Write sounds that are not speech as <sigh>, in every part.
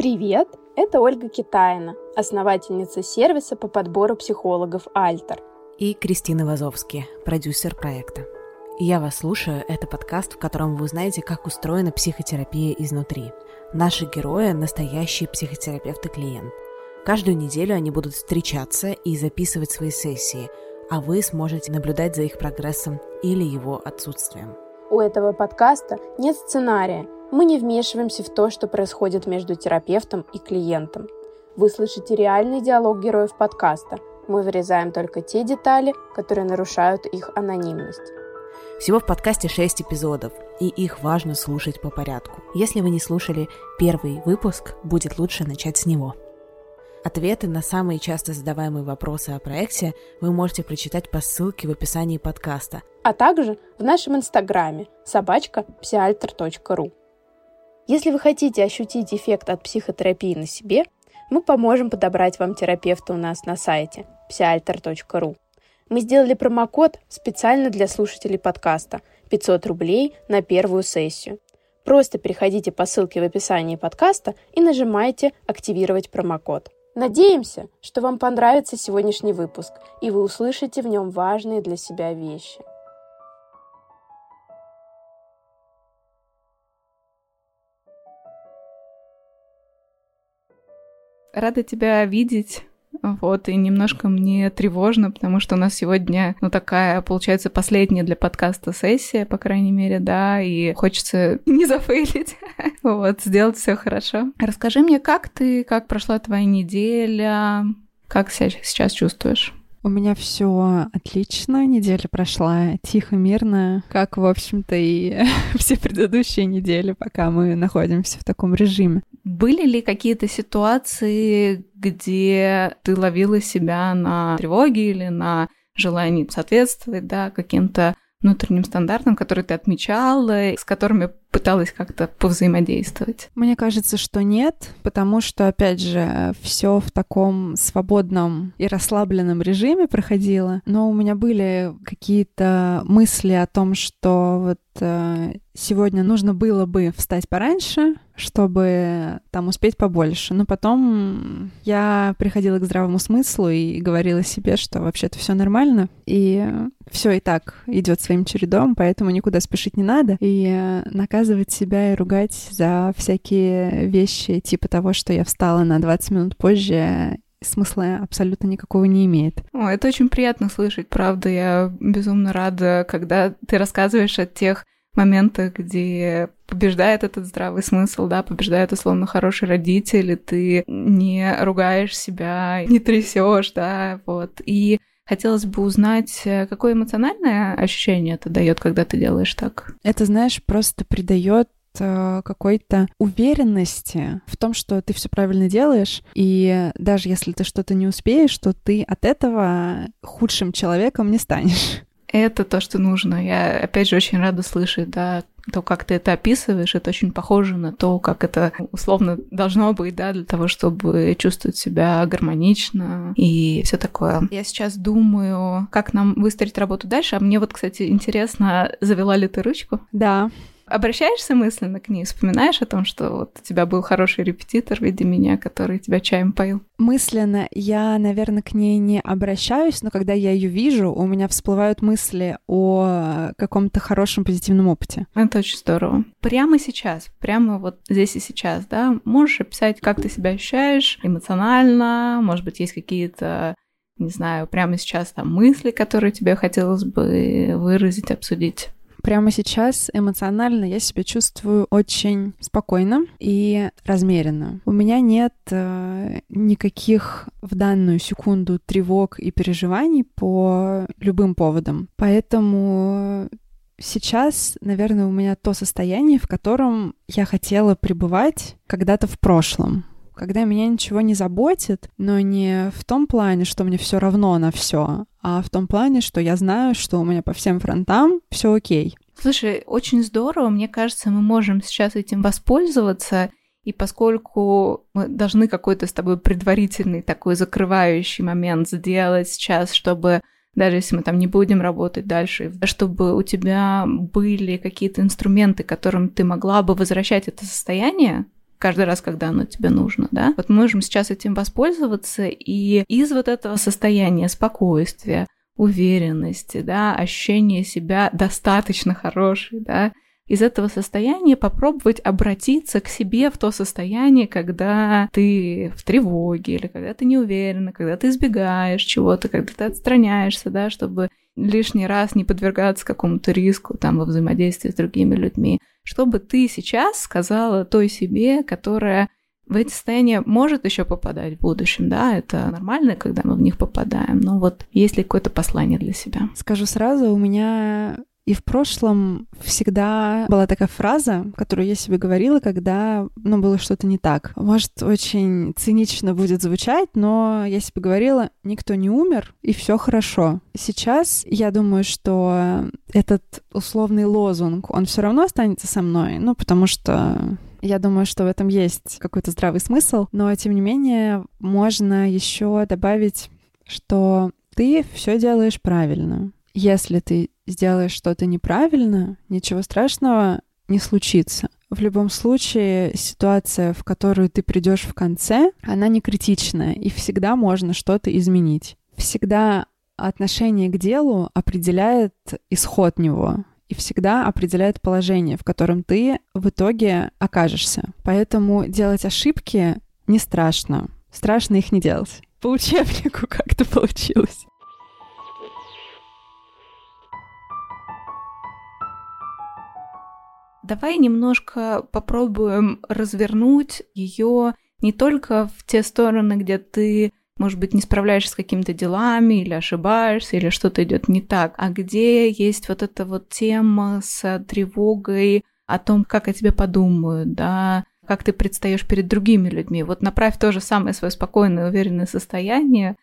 Привет! Это Ольга Китаина, основательница сервиса по подбору психологов «Альтер». И Кристина Вазовски, продюсер проекта. Я вас слушаю. Это подкаст, в котором вы узнаете, как устроена психотерапия изнутри. Наши герои – настоящие психотерапевты клиент. Каждую неделю они будут встречаться и записывать свои сессии, а вы сможете наблюдать за их прогрессом или его отсутствием. У этого подкаста нет сценария. Мы не вмешиваемся в то, что происходит между терапевтом и клиентом. Вы слышите реальный диалог героев подкаста. Мы вырезаем только те детали, которые нарушают их анонимность. Всего в подкасте 6 эпизодов, и их важно слушать по порядку. Если вы не слушали первый выпуск, будет лучше начать с него. Ответы на самые часто задаваемые вопросы о проекте вы можете прочитать по ссылке в описании подкаста. А также в нашем инстаграме собачка псиальтер.ру. Если вы хотите ощутить эффект от психотерапии на себе, мы поможем подобрать вам терапевта у нас на сайте psialter.ru. Мы сделали промокод специально для слушателей подкаста 500 рублей на первую сессию. Просто переходите по ссылке в описании подкаста и нажимайте «Активировать промокод». Надеемся, что вам понравится сегодняшний выпуск, и вы услышите в нем важные для себя вещи. Рада тебя видеть. Вот, и немножко мне тревожно, потому что у нас сегодня, ну, такая, получается, последняя для подкаста сессия, по крайней мере, да, и хочется <laughs> не зафейлить, <laughs> вот, сделать все хорошо. Расскажи мне, как ты, как прошла твоя неделя, как себя сейчас чувствуешь? У меня все отлично, неделя прошла тихо, мирно, как, в общем-то, и <laughs> все предыдущие недели, пока мы находимся в таком режиме. Были ли какие-то ситуации, где ты ловила себя на тревоге или на желании соответствовать, да, каким-то внутренним стандартам, которые ты отмечала, с которыми пыталась как-то повзаимодействовать? Мне кажется, что нет, потому что, опять же, все в таком свободном и расслабленном режиме проходило. Но у меня были какие-то мысли о том, что вот э, сегодня нужно было бы встать пораньше, чтобы там успеть побольше. Но потом я приходила к здравому смыслу и говорила себе, что вообще-то все нормально, и все и так идет своим чередом, поэтому никуда спешить не надо. И наказывать себя и ругать за всякие вещи, типа того, что я встала на 20 минут позже, смысла абсолютно никакого не имеет. О, это очень приятно слышать, правда. Я безумно рада, когда ты рассказываешь о тех моментах, где побеждает этот здравый смысл, да, побеждает условно хороший родитель, и ты не ругаешь себя, не трясешь, да, вот. И Хотелось бы узнать, э, какое эмоциональное ощущение это дает, когда ты делаешь так? Это, знаешь, просто придает э, какой-то уверенности в том, что ты все правильно делаешь, и даже если ты что-то не успеешь, то ты от этого худшим человеком не станешь. Это то, что нужно. Я, опять же, очень рада слышать, да, то, как ты это описываешь, это очень похоже на то, как это условно должно быть, да, для того, чтобы чувствовать себя гармонично и все такое. Я сейчас думаю, как нам выстроить работу дальше. А мне вот, кстати, интересно, завела ли ты ручку? Да обращаешься мысленно к ней, вспоминаешь о том, что вот у тебя был хороший репетитор в виде меня, который тебя чаем поил? Мысленно я, наверное, к ней не обращаюсь, но когда я ее вижу, у меня всплывают мысли о каком-то хорошем позитивном опыте. Это очень здорово. Прямо сейчас, прямо вот здесь и сейчас, да, можешь описать, как ты себя ощущаешь эмоционально, может быть, есть какие-то не знаю, прямо сейчас там мысли, которые тебе хотелось бы выразить, обсудить? Прямо сейчас эмоционально я себя чувствую очень спокойно и размеренно. У меня нет э, никаких в данную секунду тревог и переживаний по любым поводам. Поэтому сейчас, наверное, у меня то состояние, в котором я хотела пребывать когда-то в прошлом когда меня ничего не заботит, но не в том плане, что мне все равно на все, а в том плане, что я знаю, что у меня по всем фронтам все окей. Слушай, очень здорово. Мне кажется, мы можем сейчас этим воспользоваться. И поскольку мы должны какой-то с тобой предварительный такой закрывающий момент сделать сейчас, чтобы даже если мы там не будем работать дальше, чтобы у тебя были какие-то инструменты, которым ты могла бы возвращать это состояние, каждый раз, когда оно тебе нужно, да. Вот мы можем сейчас этим воспользоваться и из вот этого состояния спокойствия, уверенности, да, ощущения себя достаточно хорошей, да, из этого состояния попробовать обратиться к себе в то состояние, когда ты в тревоге или когда ты не уверена, когда ты избегаешь чего-то, когда ты отстраняешься, да, чтобы лишний раз не подвергаться какому-то риску там во взаимодействии с другими людьми. Чтобы ты сейчас сказала той себе, которая в эти состояния может еще попадать в будущем, да, это нормально, когда мы в них попадаем, но вот есть ли какое-то послание для себя? Скажу сразу, у меня и в прошлом всегда была такая фраза, которую я себе говорила, когда, ну, было что-то не так. Может, очень цинично будет звучать, но я себе говорила, никто не умер, и все хорошо. Сейчас я думаю, что этот условный лозунг, он все равно останется со мной, ну, потому что я думаю, что в этом есть какой-то здравый смысл, но тем не менее можно еще добавить, что ты все делаешь правильно. Если ты сделаешь что-то неправильно, ничего страшного не случится. В любом случае, ситуация, в которую ты придешь в конце, она не критичная, и всегда можно что-то изменить. Всегда отношение к делу определяет исход него и всегда определяет положение, в котором ты в итоге окажешься. Поэтому делать ошибки не страшно. Страшно их не делать. По учебнику <laughs> как-то получилось. Давай немножко попробуем развернуть ее не только в те стороны, где ты, может быть, не справляешься с какими-то делами или ошибаешься, или что-то идет не так, а где есть вот эта вот тема с тревогой о том, как о тебе подумают, да, как ты предстаешь перед другими людьми. Вот направь то же самое свое спокойное, уверенное состояние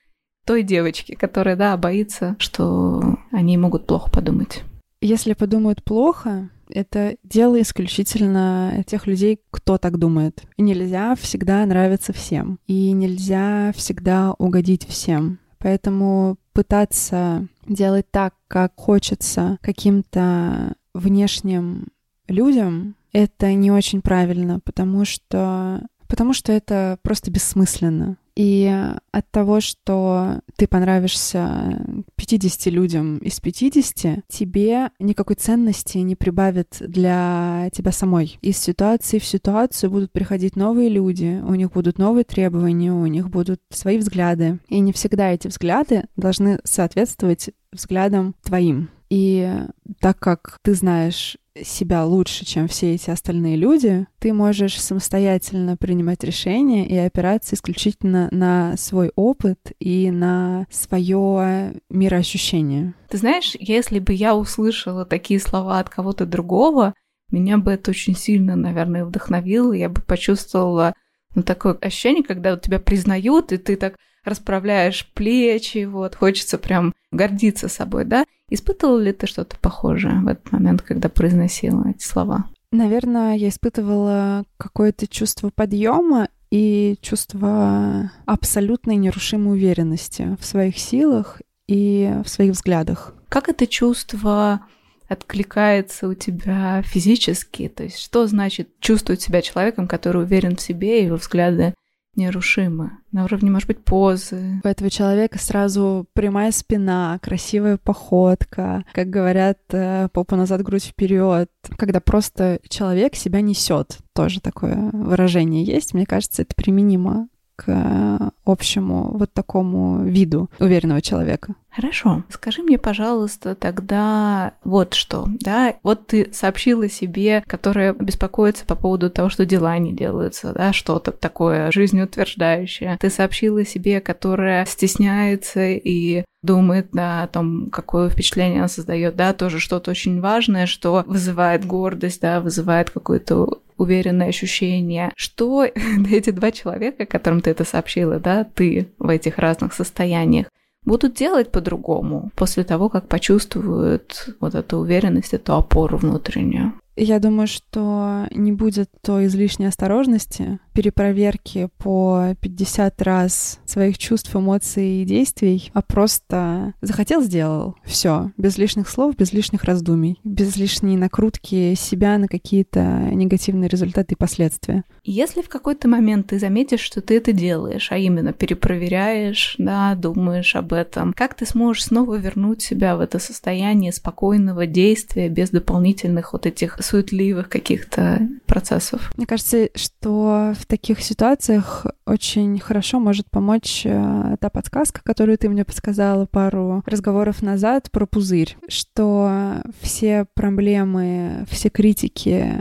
той девочки, которая, да, боится, что они могут плохо подумать. Если подумают плохо, это дело исключительно тех людей, кто так думает. И нельзя всегда нравиться всем. И нельзя всегда угодить всем. Поэтому пытаться делать так, как хочется каким-то внешним людям, это не очень правильно, потому что потому что это просто бессмысленно. И от того, что ты понравишься 50 людям из 50, тебе никакой ценности не прибавит для тебя самой. Из ситуации в ситуацию будут приходить новые люди, у них будут новые требования, у них будут свои взгляды. И не всегда эти взгляды должны соответствовать взглядам твоим. И так как ты знаешь себя лучше, чем все эти остальные люди, ты можешь самостоятельно принимать решения и опираться исключительно на свой опыт и на свое мироощущение. Ты знаешь, если бы я услышала такие слова от кого-то другого, меня бы это очень сильно, наверное, вдохновило, я бы почувствовала ну, такое ощущение, когда вот тебя признают, и ты так расправляешь плечи, вот, хочется прям гордиться собой, да? Испытывала ли ты что-то похожее в этот момент, когда произносила эти слова? Наверное, я испытывала какое-то чувство подъема и чувство абсолютной нерушимой уверенности в своих силах и в своих взглядах. Как это чувство откликается у тебя физически? То есть что значит чувствовать себя человеком, который уверен в себе, и его взгляды нерушимы. На уровне, может быть, позы. У этого человека сразу прямая спина, красивая походка, как говорят, э, попа назад, грудь вперед. Когда просто человек себя несет, тоже такое выражение есть. Мне кажется, это применимо к общему вот такому виду уверенного человека. Хорошо. Скажи мне, пожалуйста, тогда вот что, да? Вот ты сообщила себе, которая беспокоится по поводу того, что дела не делаются, да, что-то такое жизнеутверждающее. Ты сообщила себе, которая стесняется и думает да, о том, какое впечатление она создает, да, тоже что-то очень важное, что вызывает гордость, да, вызывает какое-то уверенное ощущение, что <laughs> эти два человека, которым ты это сообщила, да, ты в этих разных состояниях, будут делать по-другому после того, как почувствуют вот эту уверенность, эту опору внутреннюю. Я думаю, что не будет той излишней осторожности, перепроверки по 50 раз своих чувств, эмоций и действий, а просто захотел, сделал. Все, без лишних слов, без лишних раздумий, без лишней накрутки себя на какие-то негативные результаты и последствия. Если в какой-то момент ты заметишь, что ты это делаешь, а именно перепроверяешь, да, думаешь об этом, как ты сможешь снова вернуть себя в это состояние спокойного действия без дополнительных вот этих суетливых каких-то процессов. Мне кажется, что в таких ситуациях очень хорошо может помочь э, та подсказка, которую ты мне подсказала пару разговоров назад про пузырь, что все проблемы, все критики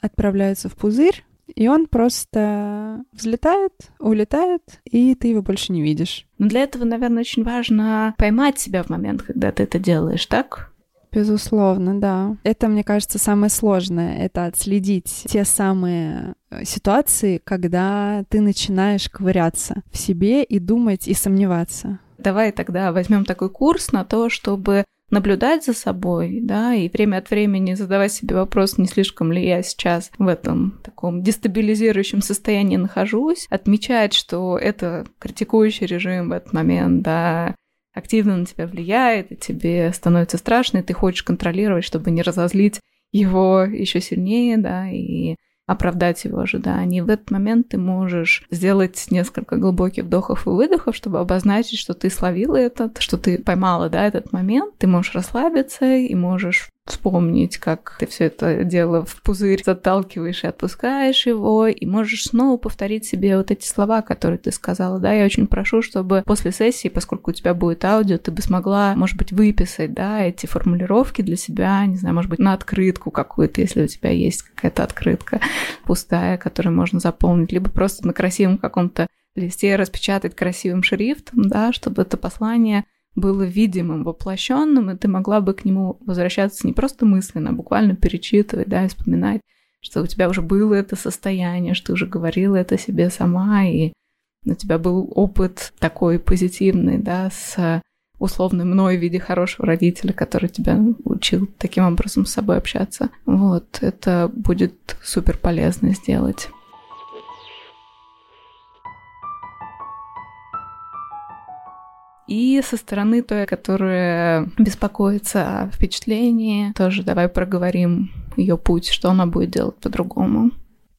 отправляются в пузырь, и он просто взлетает, улетает, и ты его больше не видишь. Но для этого, наверное, очень важно поймать себя в момент, когда ты это делаешь, так? Безусловно, да. Это, мне кажется, самое сложное. Это отследить те самые ситуации, когда ты начинаешь ковыряться в себе и думать, и сомневаться. Давай тогда возьмем такой курс на то, чтобы наблюдать за собой, да, и время от времени задавать себе вопрос, не слишком ли я сейчас в этом таком дестабилизирующем состоянии нахожусь, отмечать, что это критикующий режим в этот момент, да, активно на тебя влияет, и тебе становится страшно, и ты хочешь контролировать, чтобы не разозлить его еще сильнее, да, и оправдать его ожидания. В этот момент ты можешь сделать несколько глубоких вдохов и выдохов, чтобы обозначить, что ты словила этот, что ты поймала, да, этот момент. Ты можешь расслабиться и можешь вспомнить, как ты все это дело в пузырь заталкиваешь и отпускаешь его, и можешь снова повторить себе вот эти слова, которые ты сказала. Да, я очень прошу, чтобы после сессии, поскольку у тебя будет аудио, ты бы смогла, может быть, выписать, да, эти формулировки для себя, не знаю, может быть, на открытку какую-то, если у тебя есть какая-то открытка пустая, которую можно заполнить, либо просто на красивом каком-то листе распечатать красивым шрифтом, да, чтобы это послание было видимым, воплощенным, и ты могла бы к нему возвращаться не просто мысленно, а буквально перечитывать, да, и вспоминать, что у тебя уже было это состояние, что ты уже говорила это себе сама, и у тебя был опыт такой позитивный, да, с условно мной в виде хорошего родителя, который тебя учил таким образом с собой общаться. Вот, это будет супер полезно сделать. И со стороны той, которая беспокоится о впечатлении, тоже давай проговорим ее путь, что она будет делать по-другому.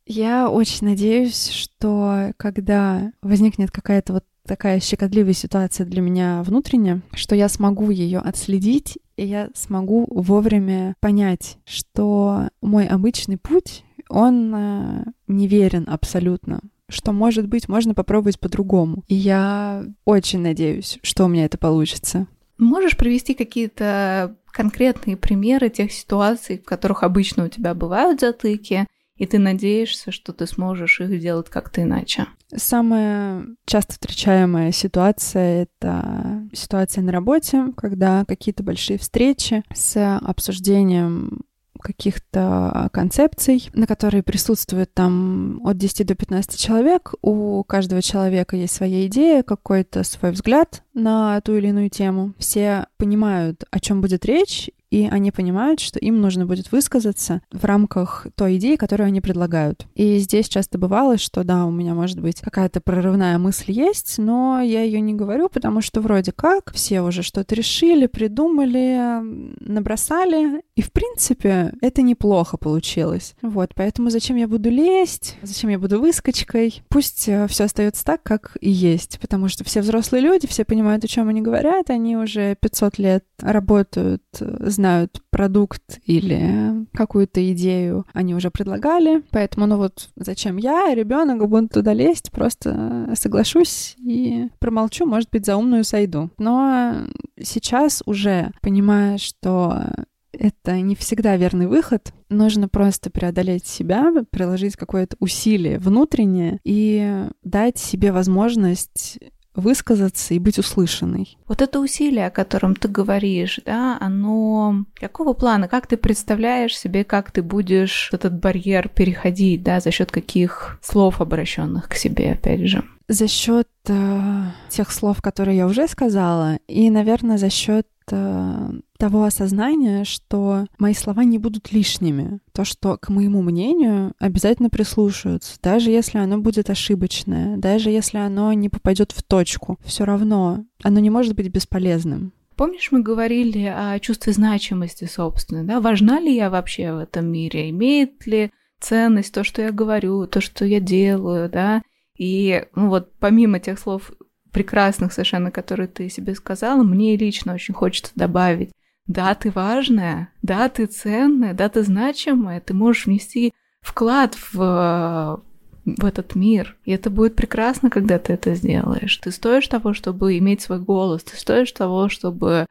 Я очень надеюсь, что когда возникнет какая-то вот такая щекотливая ситуация для меня внутренняя, что я смогу ее отследить, и я смогу вовремя понять, что мой обычный путь, он э, неверен абсолютно что, может быть, можно попробовать по-другому. И я очень надеюсь, что у меня это получится. Можешь привести какие-то конкретные примеры тех ситуаций, в которых обычно у тебя бывают затыки, и ты надеешься, что ты сможешь их делать как-то иначе? Самая часто встречаемая ситуация — это ситуация на работе, когда какие-то большие встречи с обсуждением каких-то концепций, на которые присутствует там от 10 до 15 человек. У каждого человека есть своя идея, какой-то свой взгляд на ту или иную тему. Все понимают, о чем будет речь, и они понимают, что им нужно будет высказаться в рамках той идеи, которую они предлагают. И здесь часто бывало, что да, у меня может быть какая-то прорывная мысль есть, но я ее не говорю, потому что вроде как все уже что-то решили, придумали, набросали, и в принципе это неплохо получилось. Вот, поэтому зачем я буду лезть, зачем я буду выскочкой? Пусть э, все остается так, как и есть, потому что все взрослые люди, все понимают, о чем они говорят, они уже 500 лет работают с знают продукт или какую-то идею, они уже предлагали, поэтому, ну вот, зачем я, ребенок, буду туда лезть, просто соглашусь и промолчу, может быть, за умную сойду. Но сейчас уже понимая, что это не всегда верный выход. Нужно просто преодолеть себя, приложить какое-то усилие внутреннее и дать себе возможность высказаться и быть услышанной. Вот это усилие, о котором ты говоришь, да, оно какого плана? Как ты представляешь себе, как ты будешь этот барьер переходить, да, за счет каких слов, обращенных к себе, опять же? За счет э, тех слов, которые я уже сказала, и, наверное, за счет того осознания, что мои слова не будут лишними. То, что к моему мнению обязательно прислушаются, даже если оно будет ошибочное, даже если оно не попадет в точку, все равно оно не может быть бесполезным. Помнишь, мы говорили о чувстве значимости собственной, да? Важна ли я вообще в этом мире? Имеет ли ценность то, что я говорю, то, что я делаю, да? И ну вот помимо тех слов прекрасных совершенно, которые ты себе сказала, мне лично очень хочется добавить, да, ты важная, да, ты ценная, да, ты значимая, ты можешь внести вклад в, в этот мир. И это будет прекрасно, когда ты это сделаешь. Ты стоишь того, чтобы иметь свой голос, ты стоишь того, чтобы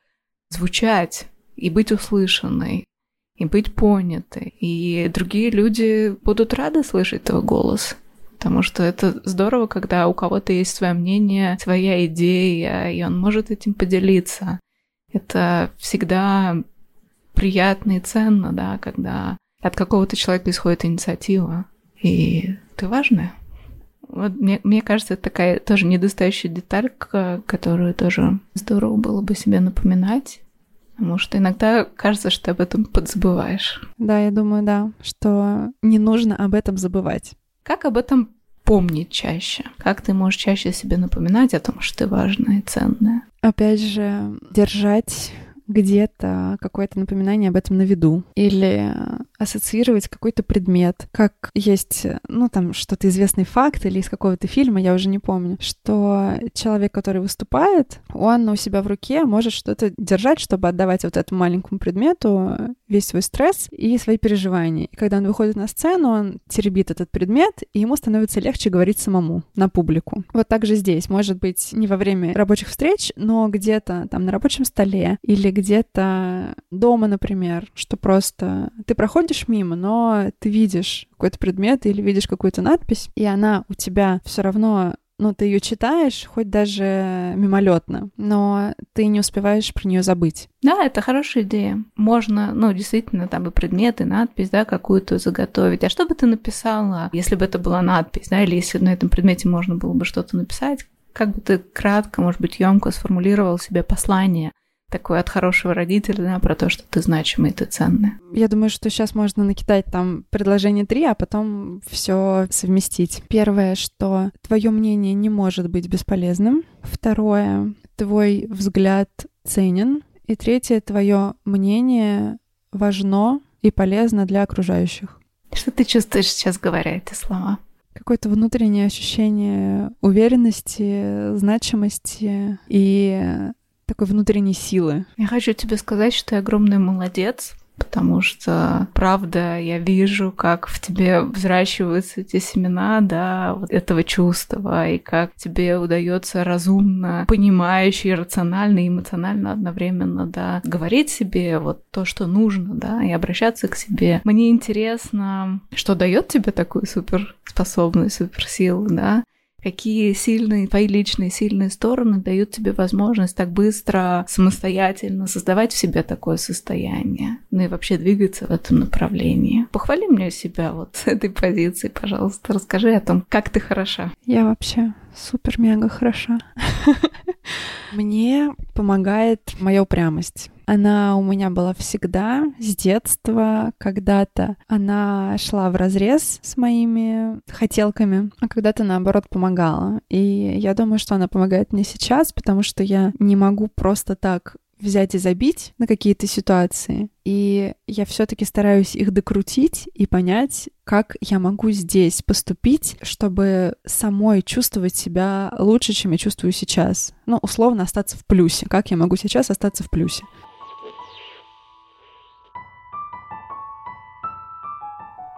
звучать и быть услышанной, и быть понятой. И другие люди будут рады слышать твой голос. Потому что это здорово, когда у кого-то есть свое мнение, своя идея, и он может этим поделиться. Это всегда приятно и ценно, да, когда от какого-то человека исходит инициатива, и ты важная. Вот мне, мне кажется, это такая тоже недостающая деталь, которую тоже здорово было бы себе напоминать. Потому что иногда кажется, что ты об этом подзабываешь. Да, я думаю, да, что не нужно об этом забывать. Как об этом помнить чаще? Как ты можешь чаще себе напоминать о том, что ты важная и ценная? Опять же, держать где-то какое-то напоминание об этом на виду или ассоциировать какой-то предмет, как есть, ну, там, что-то известный факт или из какого-то фильма, я уже не помню, что человек, который выступает, он у себя в руке может что-то держать, чтобы отдавать вот этому маленькому предмету весь свой стресс и свои переживания. И когда он выходит на сцену, он теребит этот предмет, и ему становится легче говорить самому на публику. Вот так же здесь. Может быть, не во время рабочих встреч, но где-то там на рабочем столе или где-то дома, например, что просто ты проходишь мимо, но ты видишь какой-то предмет или видишь какую-то надпись, и она у тебя все равно ну, ты ее читаешь, хоть даже мимолетно, но ты не успеваешь про нее забыть. Да, это хорошая идея. Можно, ну, действительно, там и предметы, надпись, да, какую-то заготовить. А что бы ты написала, если бы это была надпись, да, или если на этом предмете можно было бы что-то написать? Как бы ты кратко, может быть, емко сформулировал себе послание такое от хорошего родителя, да, про то, что ты значимый, ты ценный. Я думаю, что сейчас можно накидать там предложение три, а потом все совместить. Первое, что твое мнение не может быть бесполезным. Второе, твой взгляд ценен. И третье, твое мнение важно и полезно для окружающих. Что ты чувствуешь сейчас, говоря эти слова? Какое-то внутреннее ощущение уверенности, значимости и такой внутренней силы. Я хочу тебе сказать, что ты огромный молодец, потому что, правда, я вижу, как в тебе взращиваются эти семена, да, вот этого чувства, и как тебе удается разумно, понимающе, рационально и эмоционально одновременно, да, говорить себе вот то, что нужно, да, и обращаться к себе. Мне интересно, что дает тебе такую суперспособность, суперсилу, да, какие сильные, твои личные сильные стороны дают тебе возможность так быстро, самостоятельно создавать в себе такое состояние, ну и вообще двигаться в этом направлении. Похвали мне себя вот с этой позиции, пожалуйста. Расскажи о том, как ты хороша. Я вообще супер-мега хороша. <laughs> Мне помогает моя упрямость. Она у меня была всегда, с детства, когда-то. Она шла в разрез с моими хотелками, а когда-то, наоборот, помогала. И я думаю, что она помогает мне сейчас, потому что я не могу просто так взять и забить на какие-то ситуации. И я все-таки стараюсь их докрутить и понять, как я могу здесь поступить, чтобы самой чувствовать себя лучше, чем я чувствую сейчас. Ну, условно, остаться в плюсе. Как я могу сейчас остаться в плюсе?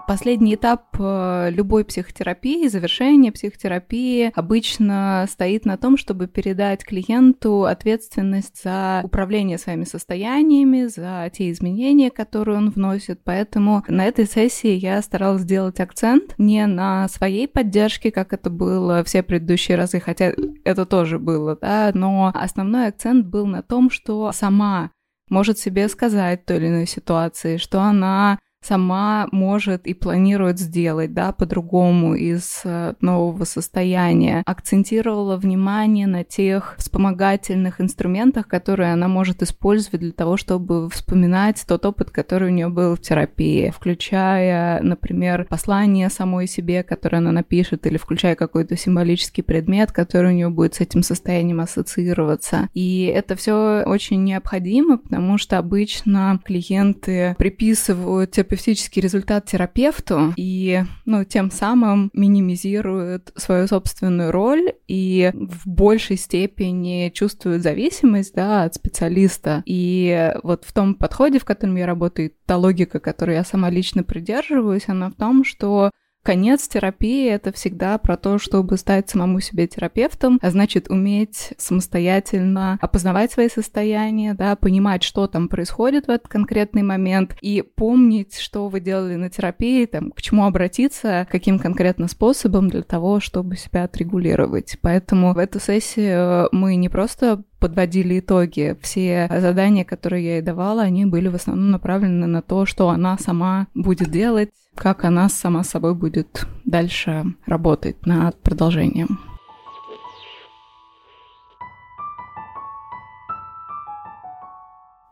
Последний этап э, любой психотерапии, завершение психотерапии обычно стоит на том, чтобы передать клиенту ответственность за управление своими состояниями, за те изменения, которые он вносит. Поэтому на этой сессии я старалась сделать акцент не на своей поддержке, как это было все предыдущие разы, хотя это тоже было, да, но основной акцент был на том, что сама может себе сказать той или иной ситуации, что она сама может и планирует сделать, да, по-другому из э, нового состояния. Акцентировала внимание на тех вспомогательных инструментах, которые она может использовать для того, чтобы вспоминать тот опыт, который у нее был в терапии, включая, например, послание самой себе, которое она напишет, или включая какой-то символический предмет, который у нее будет с этим состоянием ассоциироваться. И это все очень необходимо, потому что обычно клиенты приписывают терапевтический результат терапевту и, ну, тем самым минимизируют свою собственную роль и в большей степени чувствуют зависимость, да, от специалиста. И вот в том подходе, в котором я работаю, та логика, которой я сама лично придерживаюсь, она в том, что Конец терапии — это всегда про то, чтобы стать самому себе терапевтом, а значит, уметь самостоятельно опознавать свои состояния, да, понимать, что там происходит в этот конкретный момент, и помнить, что вы делали на терапии, там, к чему обратиться, каким конкретно способом для того, чтобы себя отрегулировать. Поэтому в эту сессию мы не просто подводили итоги. Все задания, которые я ей давала, они были в основном направлены на то, что она сама будет делать, как она сама собой будет дальше работать над продолжением.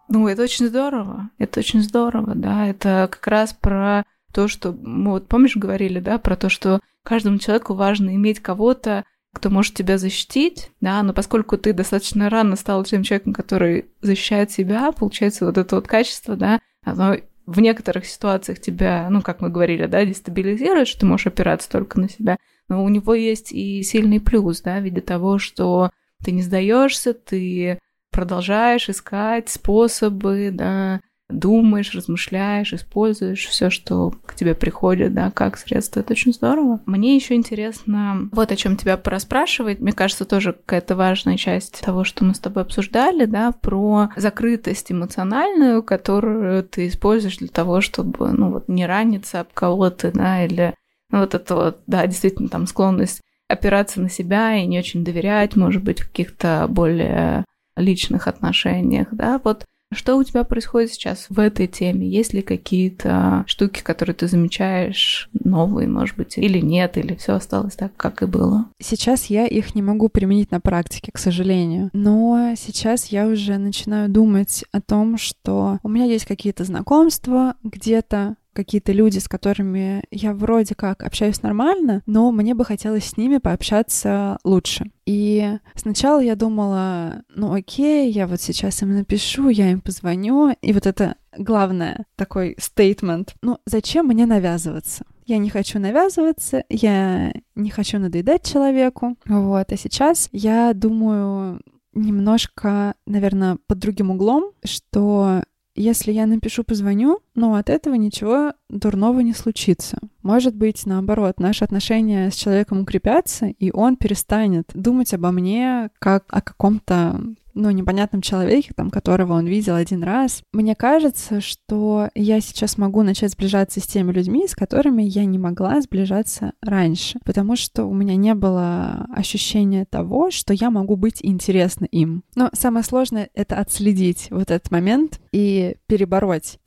Ну, это очень здорово. Это очень здорово, да. Это как раз про то, что мы вот помнишь говорили, да, про то, что каждому человеку важно иметь кого-то, кто может тебя защитить, да, но поскольку ты достаточно рано стал тем человеком, который защищает себя, получается вот это вот качество, да, оно в некоторых ситуациях тебя, ну, как мы говорили, да, дестабилизирует, что ты можешь опираться только на себя, но у него есть и сильный плюс, да, в виде того, что ты не сдаешься, ты продолжаешь искать способы, да, думаешь, размышляешь, используешь все, что к тебе приходит, да, как средство. Это очень здорово. Мне еще интересно вот о чем тебя пораспрашивать. Мне кажется, тоже какая-то важная часть того, что мы с тобой обсуждали, да, про закрытость эмоциональную, которую ты используешь для того, чтобы, ну, вот не раниться об кого-то, да, или ну, вот это вот, да, действительно, там склонность опираться на себя и не очень доверять, может быть, в каких-то более личных отношениях, да, вот что у тебя происходит сейчас в этой теме? Есть ли какие-то штуки, которые ты замечаешь новые, может быть, или нет, или все осталось так, как и было? Сейчас я их не могу применить на практике, к сожалению. Но сейчас я уже начинаю думать о том, что у меня есть какие-то знакомства где-то, какие-то люди, с которыми я вроде как общаюсь нормально, но мне бы хотелось с ними пообщаться лучше. И сначала я думала, ну окей, я вот сейчас им напишу, я им позвоню, и вот это главное, такой стейтмент. Ну, зачем мне навязываться? Я не хочу навязываться, я не хочу надоедать человеку. Вот. А сейчас я думаю немножко, наверное, под другим углом, что если я напишу, позвоню, но от этого ничего дурного не случится. Может быть, наоборот, наши отношения с человеком укрепятся, и он перестанет думать обо мне как о каком-то ну, непонятном человеке, там, которого он видел один раз. Мне кажется, что я сейчас могу начать сближаться с теми людьми, с которыми я не могла сближаться раньше, потому что у меня не было ощущения того, что я могу быть интересна им. Но самое сложное — это отследить вот этот момент и перебороть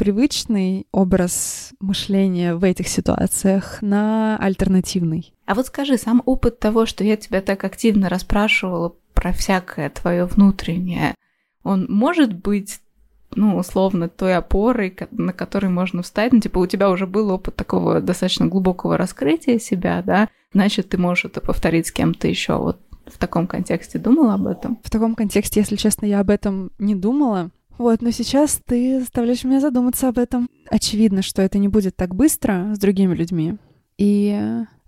привычный образ мышления в этих ситуациях на альтернативный. А вот скажи, сам опыт того, что я тебя так активно расспрашивала про всякое твое внутреннее, он может быть ну, условно, той опорой, на которой можно встать. Ну, типа, у тебя уже был опыт такого достаточно глубокого раскрытия себя, да, значит, ты можешь это повторить с кем-то еще. Вот в таком контексте думала об этом? В таком контексте, если честно, я об этом не думала. Вот, но сейчас ты заставляешь меня задуматься об этом. Очевидно, что это не будет так быстро с другими людьми. И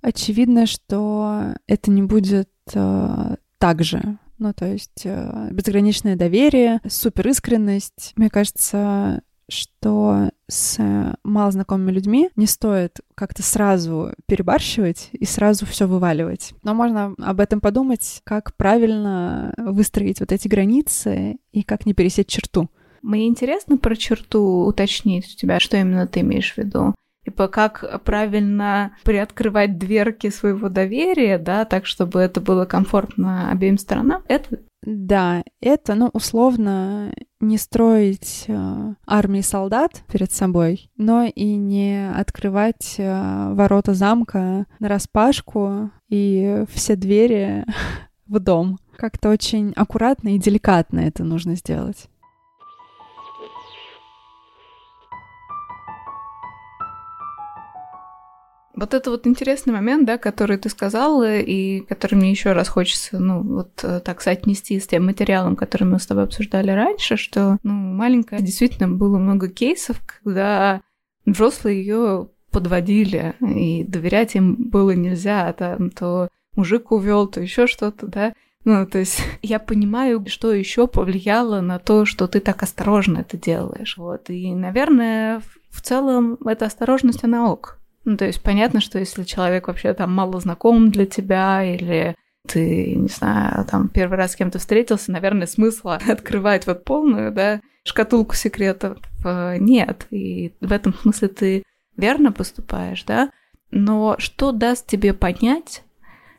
очевидно, что это не будет э, так же ну, то есть э, безграничное доверие, супер искренность. Мне кажется, что с малознакомыми людьми не стоит как-то сразу перебарщивать и сразу все вываливать. Но можно об этом подумать, как правильно выстроить вот эти границы и как не пересечь черту. Мне интересно про черту уточнить у тебя, что именно ты имеешь в виду. Типа, как правильно приоткрывать дверки своего доверия, да, так, чтобы это было комфортно обеим сторонам. Это да, это, ну, условно, не строить э, армии солдат перед собой, но и не открывать э, ворота замка на распашку и все двери <laughs> в дом. Как-то очень аккуратно и деликатно это нужно сделать. Вот это вот интересный момент, да, который ты сказала, и который мне еще раз хочется, ну, вот э, так соотнести с тем материалом, который мы с тобой обсуждали раньше, что, ну, маленькая действительно было много кейсов, когда взрослые ее подводили, и доверять им было нельзя, там, то мужик увел, то еще что-то, да. Ну, то есть <laughs> я понимаю, что еще повлияло на то, что ты так осторожно это делаешь. Вот. И, наверное, в целом эта осторожность, она ок. Ну, то есть понятно, что если человек вообще там мало знаком для тебя или ты, не знаю, там первый раз с кем-то встретился, наверное, смысла <laughs> открывать вот полную, да, шкатулку секретов э, нет. И в этом смысле ты верно поступаешь, да. Но что даст тебе понять,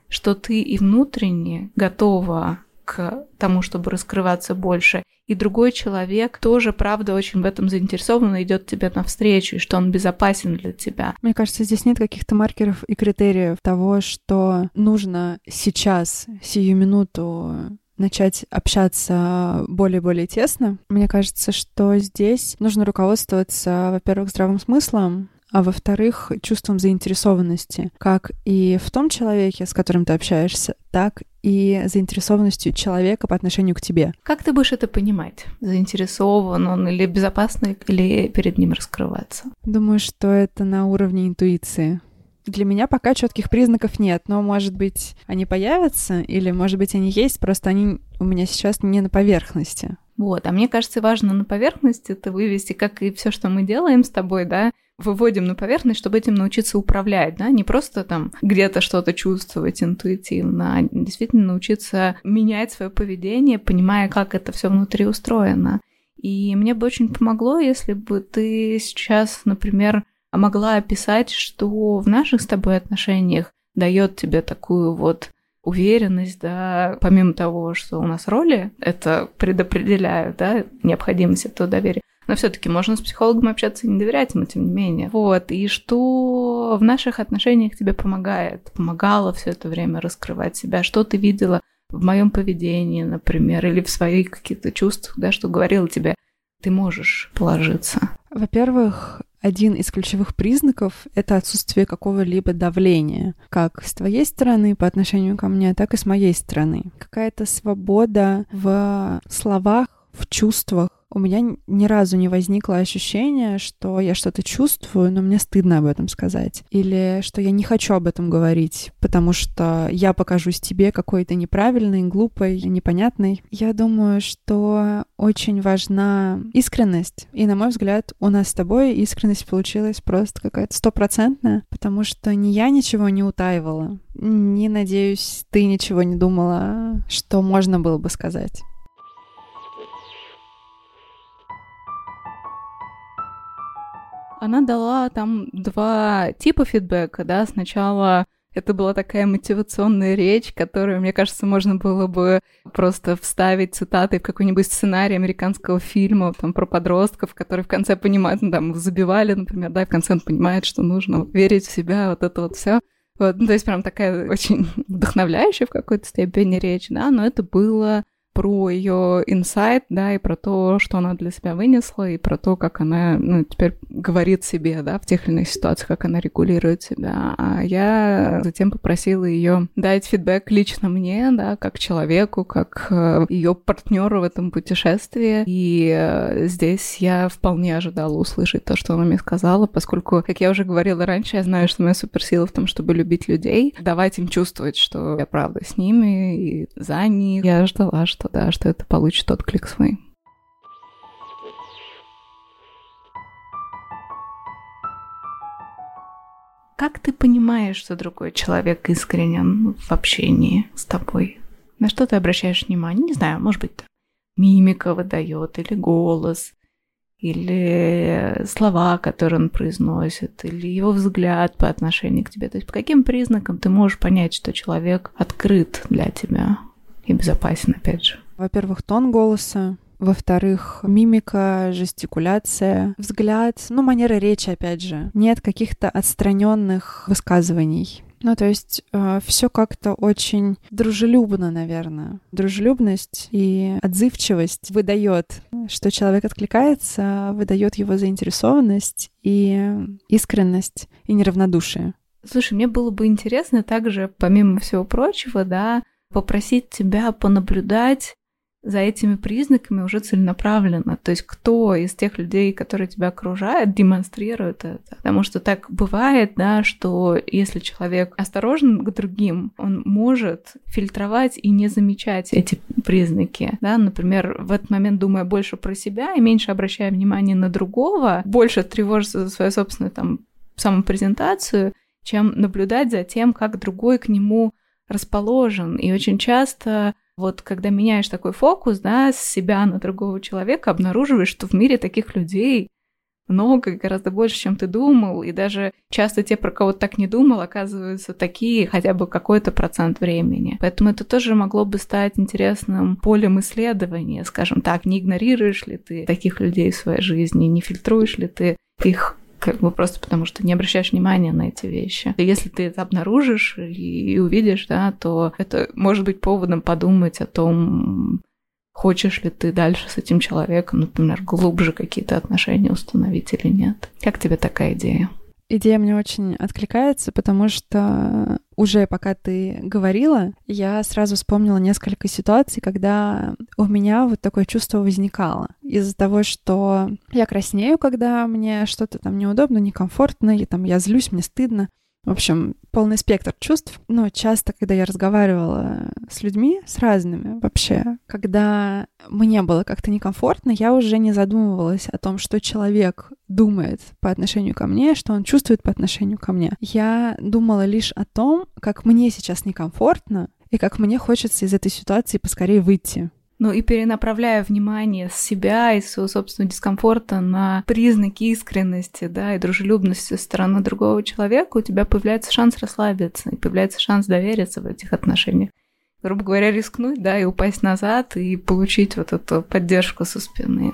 что ты и внутренне готова к тому, чтобы раскрываться больше, и другой человек тоже, правда, очень в этом заинтересован и идет тебе навстречу, и что он безопасен для тебя. Мне кажется, здесь нет каких-то маркеров и критериев того, что нужно сейчас, сию минуту начать общаться более-более тесно. Мне кажется, что здесь нужно руководствоваться, во-первых, здравым смыслом, а во-вторых, чувством заинтересованности, как и в том человеке, с которым ты общаешься, так и заинтересованностью человека по отношению к тебе. Как ты будешь это понимать? Заинтересован он или безопасно, или перед ним раскрываться? Думаю, что это на уровне интуиции. Для меня пока четких признаков нет, но, может быть, они появятся, или, может быть, они есть, просто они у меня сейчас не на поверхности. Вот, а мне кажется, важно на поверхности это вывести, как и все, что мы делаем с тобой, да, выводим на поверхность, чтобы этим научиться управлять, да, не просто там где-то что-то чувствовать интуитивно, а действительно научиться менять свое поведение, понимая, как это все внутри устроено. И мне бы очень помогло, если бы ты сейчас, например, могла описать, что в наших с тобой отношениях дает тебе такую вот уверенность, да, помимо того, что у нас роли это предопределяют, да, необходимость этого доверия, но все-таки можно с психологом общаться и не доверять ему, тем не менее. Вот. И что в наших отношениях тебе помогает, помогало все это время раскрывать себя, что ты видела в моем поведении, например, или в своих каких-то чувствах, да, что говорила тебе, ты можешь положиться. Во-первых, один из ключевых признаков — это отсутствие какого-либо давления, как с твоей стороны по отношению ко мне, так и с моей стороны. Какая-то свобода в словах, в чувствах, у меня ни разу не возникло ощущения, что я что-то чувствую, но мне стыдно об этом сказать. Или что я не хочу об этом говорить, потому что я покажусь тебе какой-то неправильной, глупой, непонятной. Я думаю, что очень важна искренность. И, на мой взгляд, у нас с тобой искренность получилась просто какая-то стопроцентная, потому что ни я ничего не утаивала, ни, надеюсь, ты ничего не думала, что можно было бы сказать. Она дала там два типа фидбэка, да, сначала это была такая мотивационная речь, которую, мне кажется, можно было бы просто вставить цитаты в какой-нибудь сценарий американского фильма там, про подростков, которые в конце понимают, ну, там, забивали, например, да, в конце он понимает, что нужно верить в себя, вот это вот все. Вот, ну, то есть прям такая очень вдохновляющая в какой-то степени речь, да, но это было про ее инсайт, да, и про то, что она для себя вынесла, и про то, как она, ну, теперь говорит себе, да, в тех или иных ситуациях, как она регулирует себя. А я затем попросила ее дать фидбэк лично мне, да, как человеку, как э, ее партнеру в этом путешествии. И э, здесь я вполне ожидала услышать то, что она мне сказала, поскольку, как я уже говорила раньше, я знаю, что моя суперсила в том, чтобы любить людей, давать им чувствовать, что я правда с ними и за них. Я ждала, что что да, что это получит отклик свой. Как ты понимаешь, что другой человек искренен в общении с тобой? На что ты обращаешь внимание? Не знаю, может быть, мимика выдает, или голос, или слова, которые он произносит, или его взгляд по отношению к тебе. То есть по каким признакам ты можешь понять, что человек открыт для тебя? И безопасен, опять же? Во-первых, тон голоса, во-вторых, мимика, жестикуляция, взгляд, ну, манера речи, опять же. Нет каких-то отстраненных высказываний. Ну, то есть э, все как-то очень дружелюбно, наверное. Дружелюбность и отзывчивость выдает, что человек откликается, выдает его заинтересованность и искренность и неравнодушие. Слушай, мне было бы интересно также, помимо всего прочего, да, попросить тебя понаблюдать за этими признаками уже целенаправленно. То есть кто из тех людей, которые тебя окружают, демонстрирует это. Потому что так бывает, да, что если человек осторожен к другим, он может фильтровать и не замечать эти признаки. Да? Например, в этот момент думая больше про себя и меньше обращая внимание на другого, больше тревожится за свою собственную там самопрезентацию, чем наблюдать за тем, как другой к нему расположен. И очень часто вот когда меняешь такой фокус, да, с себя на другого человека, обнаруживаешь, что в мире таких людей много, гораздо больше, чем ты думал, и даже часто те, про кого так не думал, оказываются такие хотя бы какой-то процент времени. Поэтому это тоже могло бы стать интересным полем исследования, скажем так, не игнорируешь ли ты таких людей в своей жизни, не фильтруешь ли ты их как бы просто потому, что не обращаешь внимания на эти вещи. И если ты это обнаружишь и, и увидишь, да, то это может быть поводом подумать о том, хочешь ли ты дальше с этим человеком, например, глубже какие-то отношения установить или нет. Как тебе такая идея? Идея мне очень откликается, потому что уже пока ты говорила, я сразу вспомнила несколько ситуаций, когда у меня вот такое чувство возникало. Из-за того, что я краснею, когда мне что-то там неудобно, некомфортно, и там я злюсь, мне стыдно. В общем, полный спектр чувств. Но часто, когда я разговаривала с людьми, с разными вообще, когда мне было как-то некомфортно, я уже не задумывалась о том, что человек думает по отношению ко мне, что он чувствует по отношению ко мне. Я думала лишь о том, как мне сейчас некомфортно и как мне хочется из этой ситуации поскорее выйти. Ну и перенаправляя внимание с себя и своего собственного дискомфорта на признаки искренности, да, и дружелюбности со стороны другого человека, у тебя появляется шанс расслабиться, и появляется шанс довериться в этих отношениях. Грубо говоря, рискнуть, да, и упасть назад, и получить вот эту поддержку со спины.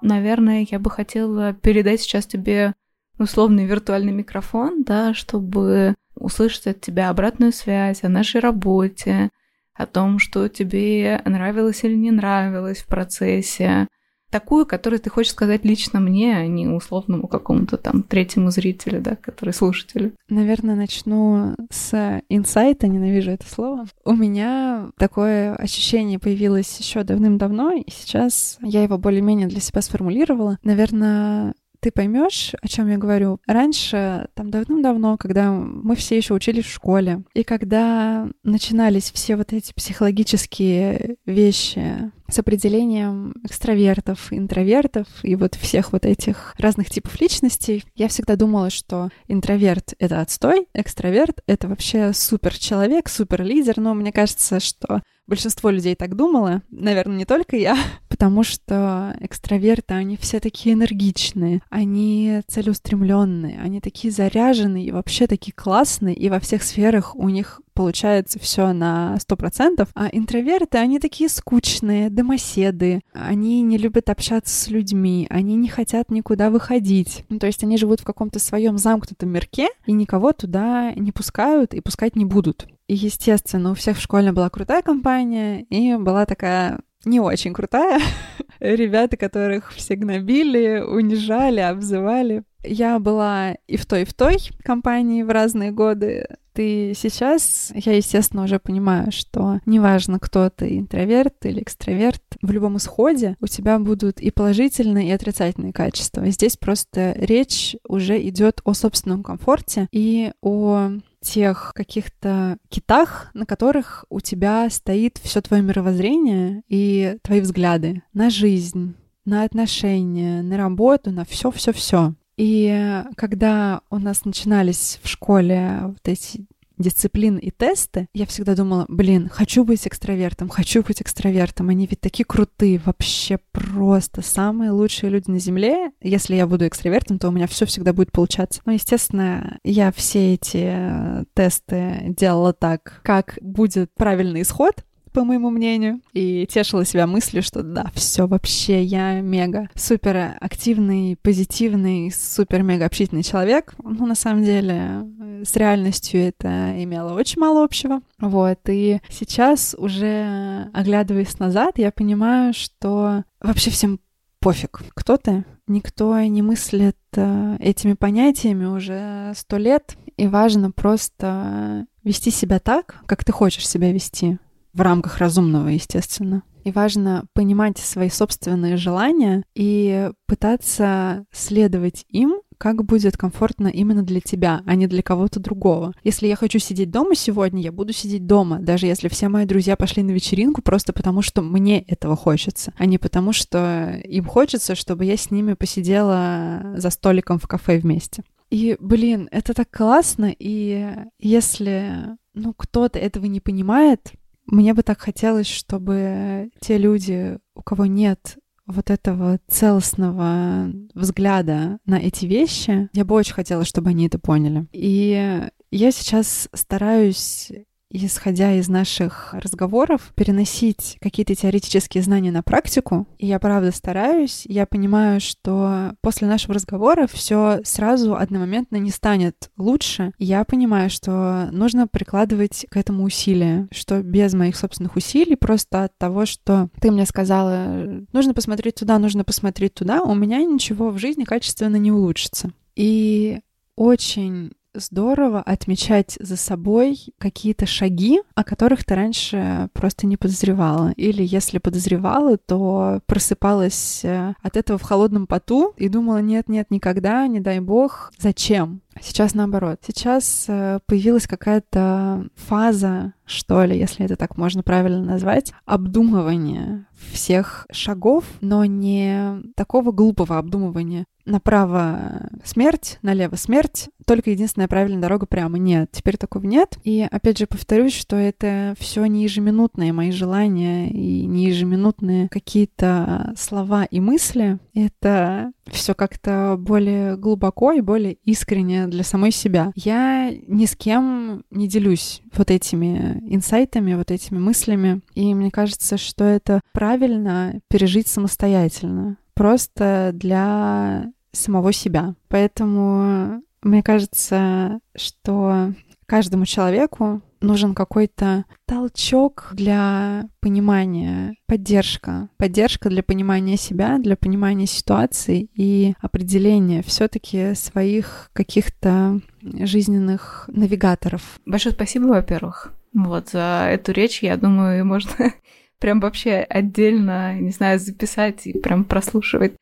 Наверное, я бы хотела передать сейчас тебе условный виртуальный микрофон, да, чтобы услышать от тебя обратную связь о нашей работе, о том, что тебе нравилось или не нравилось в процессе, такую, которую ты хочешь сказать лично мне, а не условному какому-то там третьему зрителю, да, который слушатель. Наверное, начну с инсайта, ненавижу это слово. У меня такое ощущение появилось еще давным-давно, и сейчас я его более-менее для себя сформулировала. Наверное, ты поймешь, о чем я говорю. Раньше, там давным-давно, когда мы все еще учились в школе, и когда начинались все вот эти психологические вещи с определением экстравертов, интровертов и вот всех вот этих разных типов личностей, я всегда думала, что интроверт — это отстой, экстраверт — это вообще супер человек, супер лидер, но мне кажется, что большинство людей так думало, наверное, не только я, <laughs> потому что экстраверты, они все такие энергичные, они целеустремленные, они такие заряженные и вообще такие классные, и во всех сферах у них получается все на сто процентов, а интроверты, они такие скучные, домоседы, они не любят общаться с людьми, они не хотят никуда выходить. Ну, то есть они живут в каком-то своем замкнутом мирке и никого туда не пускают и пускать не будут. И, естественно, у всех в школе была крутая компания, и была такая не очень крутая. <laughs> Ребята, которых все гнобили, унижали, обзывали. Я была и в той, и в той компании в разные годы. Ты сейчас, я, естественно, уже понимаю, что неважно, кто ты, интроверт или экстраверт, в любом исходе у тебя будут и положительные, и отрицательные качества. Здесь просто речь уже идет о собственном комфорте и о тех каких-то китах, на которых у тебя стоит все твое мировоззрение и твои взгляды на жизнь, на отношения, на работу, на все, все, все. И когда у нас начинались в школе вот эти дисциплин и тесты, я всегда думала, блин, хочу быть экстравертом, хочу быть экстравертом. Они ведь такие крутые, вообще просто самые лучшие люди на Земле. Если я буду экстравертом, то у меня все всегда будет получаться. Но, естественно, я все эти э, тесты делала так, как будет правильный исход, по моему мнению, и тешила себя мыслью, что да, все вообще, я мега супер активный, позитивный, супер мега общительный человек. Ну, на самом деле, с реальностью это имело очень мало общего. Вот, и сейчас уже, оглядываясь назад, я понимаю, что вообще всем пофиг, кто ты. Никто не мыслит э, этими понятиями уже сто лет, и важно просто вести себя так, как ты хочешь себя вести в рамках разумного, естественно. И важно понимать свои собственные желания и пытаться следовать им, как будет комфортно именно для тебя, а не для кого-то другого. Если я хочу сидеть дома сегодня, я буду сидеть дома, даже если все мои друзья пошли на вечеринку просто потому, что мне этого хочется, а не потому, что им хочется, чтобы я с ними посидела за столиком в кафе вместе. И, блин, это так классно, и если, ну, кто-то этого не понимает, мне бы так хотелось, чтобы те люди, у кого нет вот этого целостного взгляда на эти вещи, я бы очень хотела, чтобы они это поняли. И я сейчас стараюсь исходя из наших разговоров, переносить какие-то теоретические знания на практику. И я правда стараюсь. Я понимаю, что после нашего разговора все сразу одномоментно не станет лучше. Я понимаю, что нужно прикладывать к этому усилия, что без моих собственных усилий, просто от того, что ты мне сказала, нужно посмотреть туда, нужно посмотреть туда, у меня ничего в жизни качественно не улучшится. И очень здорово отмечать за собой какие-то шаги, о которых ты раньше просто не подозревала. Или если подозревала, то просыпалась э, от этого в холодном поту и думала, нет-нет, никогда, не дай бог, зачем? Сейчас наоборот. Сейчас э, появилась какая-то фаза, что ли, если это так можно правильно назвать, обдумывания всех шагов, но не такого глупого обдумывания. Направо смерть, налево смерть, только единственная правильная дорога прямо. Нет, теперь такого нет. И опять же повторюсь, что это все не ежеминутные мои желания и не ежеминутные какие-то слова и мысли. Это все как-то более глубоко и более искренне для самой себя. Я ни с кем не делюсь вот этими инсайтами, вот этими мыслями, и мне кажется, что это правильно пережить самостоятельно, просто для самого себя. Поэтому мне кажется, что каждому человеку нужен какой-то толчок для понимания, поддержка. Поддержка для понимания себя, для понимания ситуации и определения все-таки своих каких-то жизненных навигаторов. Большое спасибо, во-первых, вот за эту речь. Я думаю, можно <laughs> прям вообще отдельно, не знаю, записать и прям прослушивать.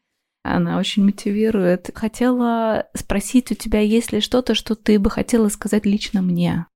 Она очень мотивирует. Хотела спросить у тебя, есть ли что-то, что ты бы хотела сказать лично мне?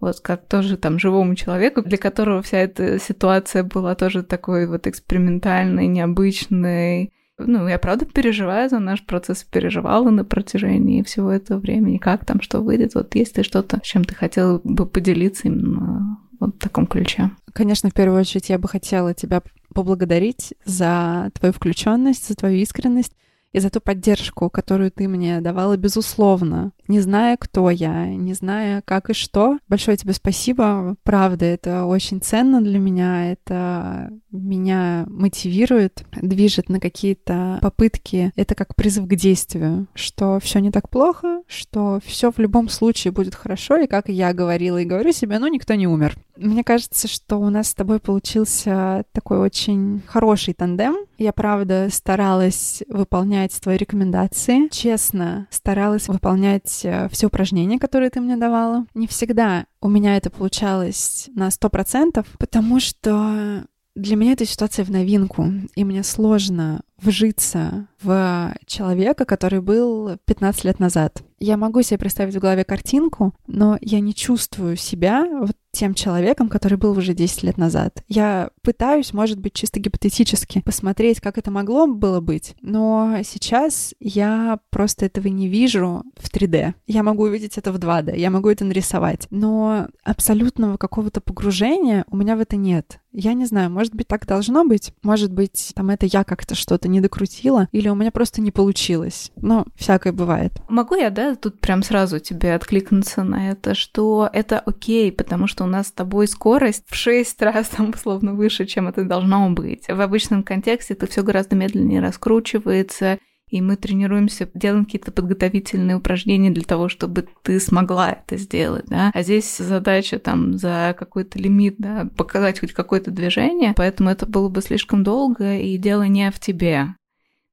Вот как тоже там живому человеку, для которого вся эта ситуация была тоже такой вот экспериментальной, необычной. Ну, я правда переживаю за наш процесс, переживала на протяжении всего этого времени, как там что выйдет. Вот есть ли что-то, чем ты хотела бы поделиться именно вот в таком ключе? Конечно, в первую очередь я бы хотела тебя поблагодарить за твою включенность, за твою искренность и за ту поддержку, которую ты мне давала, безусловно. Не зная, кто я, не зная, как и что. Большое тебе спасибо. Правда, это очень ценно для меня. Это меня мотивирует, движет на какие-то попытки. Это как призыв к действию, что все не так плохо, что все в любом случае будет хорошо. И как я говорила и говорю себе, ну, никто не умер. Мне кажется, что у нас с тобой получился такой очень хороший тандем. Я, правда, старалась выполнять твои рекомендации, честно старалась выполнять э, все упражнения, которые ты мне давала. Не всегда у меня это получалось на сто процентов, потому что для меня эта ситуация в новинку, и мне сложно вжиться в человека, который был 15 лет назад. Я могу себе представить в голове картинку, но я не чувствую себя вот тем человеком, который был уже 10 лет назад. Я пытаюсь, может быть, чисто гипотетически посмотреть, как это могло было быть, но сейчас я просто этого не вижу в 3D. Я могу увидеть это в 2D, я могу это нарисовать, но абсолютного какого-то погружения у меня в это нет. Я не знаю, может быть, так должно быть. Может быть, там это я как-то что-то не докрутила, или у меня просто не получилось. Но всякое бывает. Могу я, да, тут прям сразу тебе откликнуться на это, что это окей, потому что у нас с тобой скорость в шесть раз там условно выше, чем это должно быть. В обычном контексте это все гораздо медленнее раскручивается, и мы тренируемся, делаем какие-то подготовительные упражнения для того, чтобы ты смогла это сделать, да. А здесь задача там за какой-то лимит, да, показать хоть какое-то движение, поэтому это было бы слишком долго, и дело не в тебе.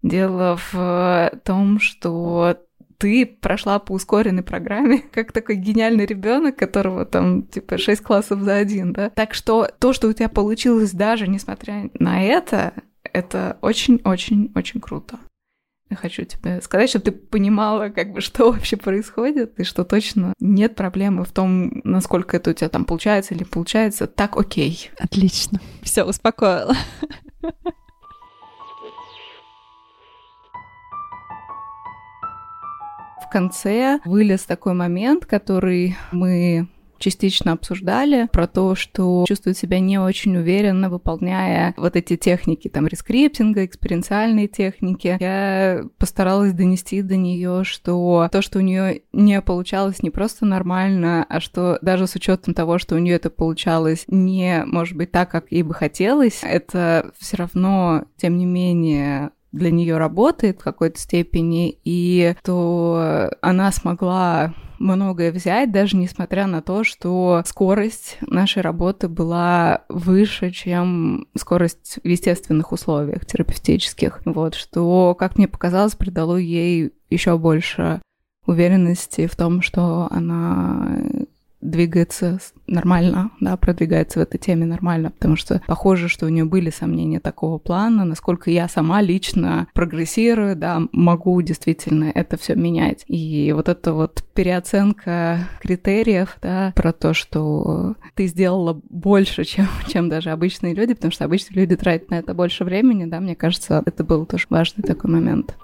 Дело в том, что ты прошла по ускоренной программе, <laughs> как такой гениальный ребенок, которого там типа 6 классов за один, да. Так что то, что у тебя получилось даже несмотря на это, это очень-очень-очень круто. Я хочу тебе сказать, чтобы ты понимала, как бы, <laughs> что вообще происходит, и что точно нет проблемы в том, насколько это у тебя там получается или получается. Так окей. Отлично. Все, успокоила. <laughs> В конце вылез такой момент, который мы частично обсуждали про то, что чувствует себя не очень уверенно, выполняя вот эти техники, там, рескриптинга, экспериментальные техники. Я постаралась донести до нее, что то, что у нее не получалось не просто нормально, а что даже с учетом того, что у нее это получалось не, может быть, так, как ей бы хотелось, это все равно, тем не менее, для нее работает в какой-то степени, и то она смогла многое взять, даже несмотря на то, что скорость нашей работы была выше, чем скорость в естественных условиях терапевтических. Вот, что, как мне показалось, придало ей еще больше уверенности в том, что она двигается нормально, да, продвигается в этой теме нормально, потому что похоже, что у нее были сомнения такого плана, насколько я сама лично прогрессирую, да, могу действительно это все менять. И вот эта вот переоценка критериев, да, про то, что ты сделала больше, чем, чем даже обычные люди, потому что обычные люди тратят на это больше времени, да, мне кажется, это был тоже важный такой момент.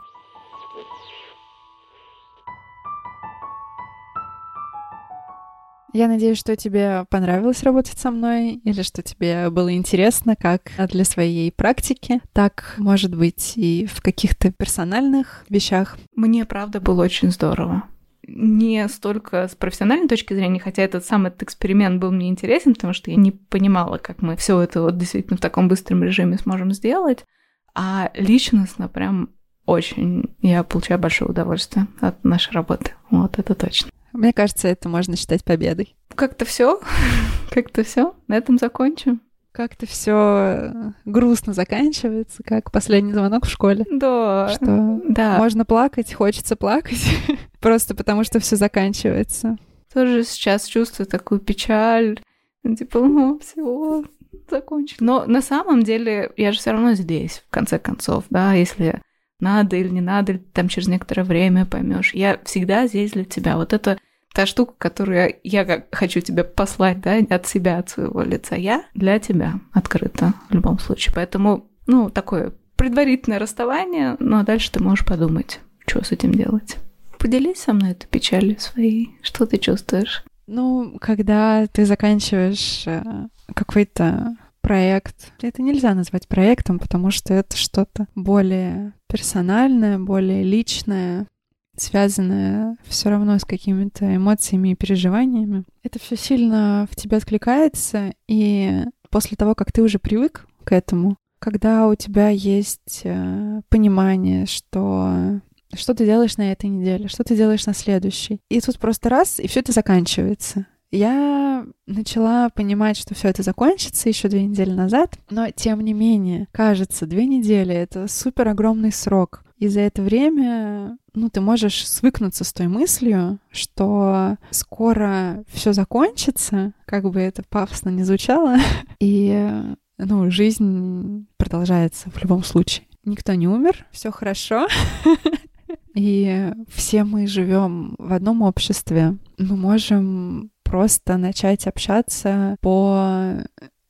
Я надеюсь, что тебе понравилось работать со мной, или что тебе было интересно как для своей практики, так, может быть, и в каких-то персональных вещах. Мне, правда, было очень здорово не столько с профессиональной точки зрения, хотя этот сам этот эксперимент был мне интересен, потому что я не понимала, как мы все это вот действительно в таком быстром режиме сможем сделать, а личностно прям очень я получаю большое удовольствие от нашей работы. Вот это точно. Мне кажется, это можно считать победой. Как-то все, <laughs> как-то все. На этом закончим. Как-то все грустно заканчивается, как последний звонок в школе. Да. Что да. можно плакать, хочется плакать, <laughs> просто потому что все заканчивается. Тоже сейчас чувствую такую печаль, типа, ну, все, закончили. Но на самом деле я же все равно здесь, в конце концов, да, если надо или не надо, там через некоторое время поймешь. Я всегда здесь для тебя. Вот это та штука, которую я как хочу тебе послать, да, от себя, от своего лица. Я для тебя открыта в любом случае. Поэтому, ну, такое предварительное расставание, но ну, а дальше ты можешь подумать, что с этим делать. Поделись со мной этой печалью своей. Что ты чувствуешь? Ну, когда ты заканчиваешь э, какой-то проект. Это нельзя назвать проектом, потому что это что-то более персональное, более личное, связанное все равно с какими-то эмоциями и переживаниями. Это все сильно в тебя откликается, и после того, как ты уже привык к этому, когда у тебя есть э, понимание, что что ты делаешь на этой неделе, что ты делаешь на следующей. И тут просто раз, и все это заканчивается я начала понимать, что все это закончится еще две недели назад, но тем не менее, кажется, две недели — это супер огромный срок. И за это время, ну, ты можешь свыкнуться с той мыслью, что скоро все закончится, как бы это пафосно не звучало, <laughs> и ну, жизнь продолжается в любом случае. никто не умер, все хорошо. <laughs> И все мы живем в одном обществе. Мы можем просто начать общаться по